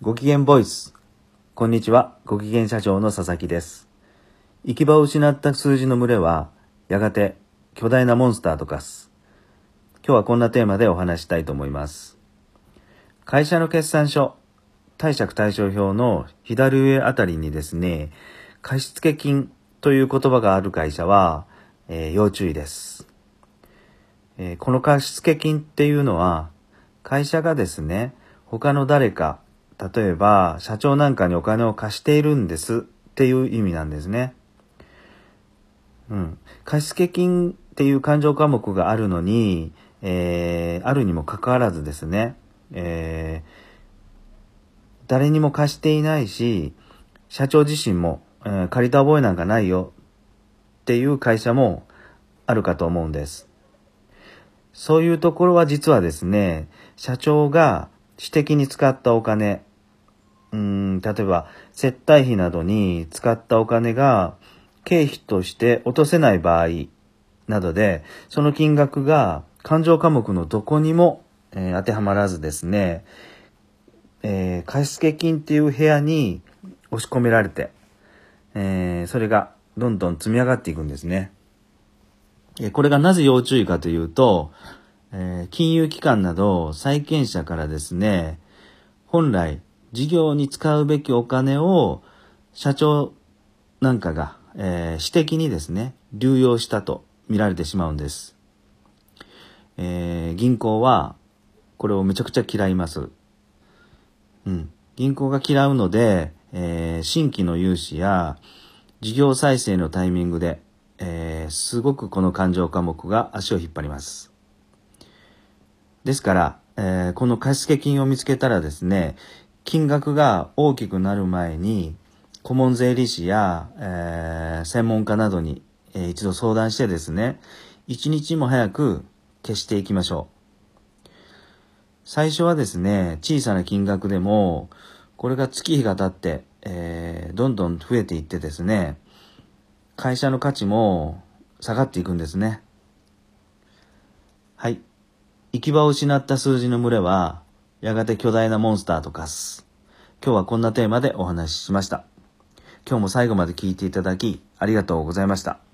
ご機嫌ボイス。こんにちは。ご機嫌社長の佐々木です。行き場を失った数字の群れは、やがて巨大なモンスターと化す。今日はこんなテーマでお話したいと思います。会社の決算書、貸借対照表の左上あたりにですね、貸付金という言葉がある会社は、えー要注意です。えーこの貸付金っていうのは、会社がですね、他の誰か、例えば社長なんかにお金を貸しているんですっていう意味なんですね。うん。貸付金っていう勘定科目があるのに、えーあるにもかかわらずですね、えー誰にも貸していないし、社長自身も、えー借りた覚えなんかないよっていう会社もあるかと思うんです。そういうところは実はですね、社長が私的に使ったお金、うん、例えば接待費などに使ったお金が経費として落とせない場合などで、その金額が勘定科目のどこにも、えー当てはまらずですね、えー貸付金っていう部屋に押し込められて、えーそれがどんどん積み上がっていくんですね。えこれがなぜ要注意かというと、えー金融機関など債権者からですね、本来事業に使うべきお金を社長なんかが、えー私的にですね、流用したと見られてしまうんです。えー銀行はこれをめちゃくちゃ嫌います。うん。銀行が嫌うので、えー新規の融資や事業再生のタイミングで、えーすごくこの勘定科目が足を引っ張ります。ですから、えーこの貸付金を見つけたらですね、金額が大きくなる前に、顧問税理士や、えー専門家などに、えー一度相談してですね、一日も早く消していきましょう。最初はですね、小さな金額でも、これが月日が経って、えーどんどん増えていってですね、会社の価値も下がっていくんですね。はい。行き場を失った数字の群れは、やがて巨大なモンスターと化す。今日はこんなテーマでお話ししました。今日も最後まで聞いていただき、ありがとうございました。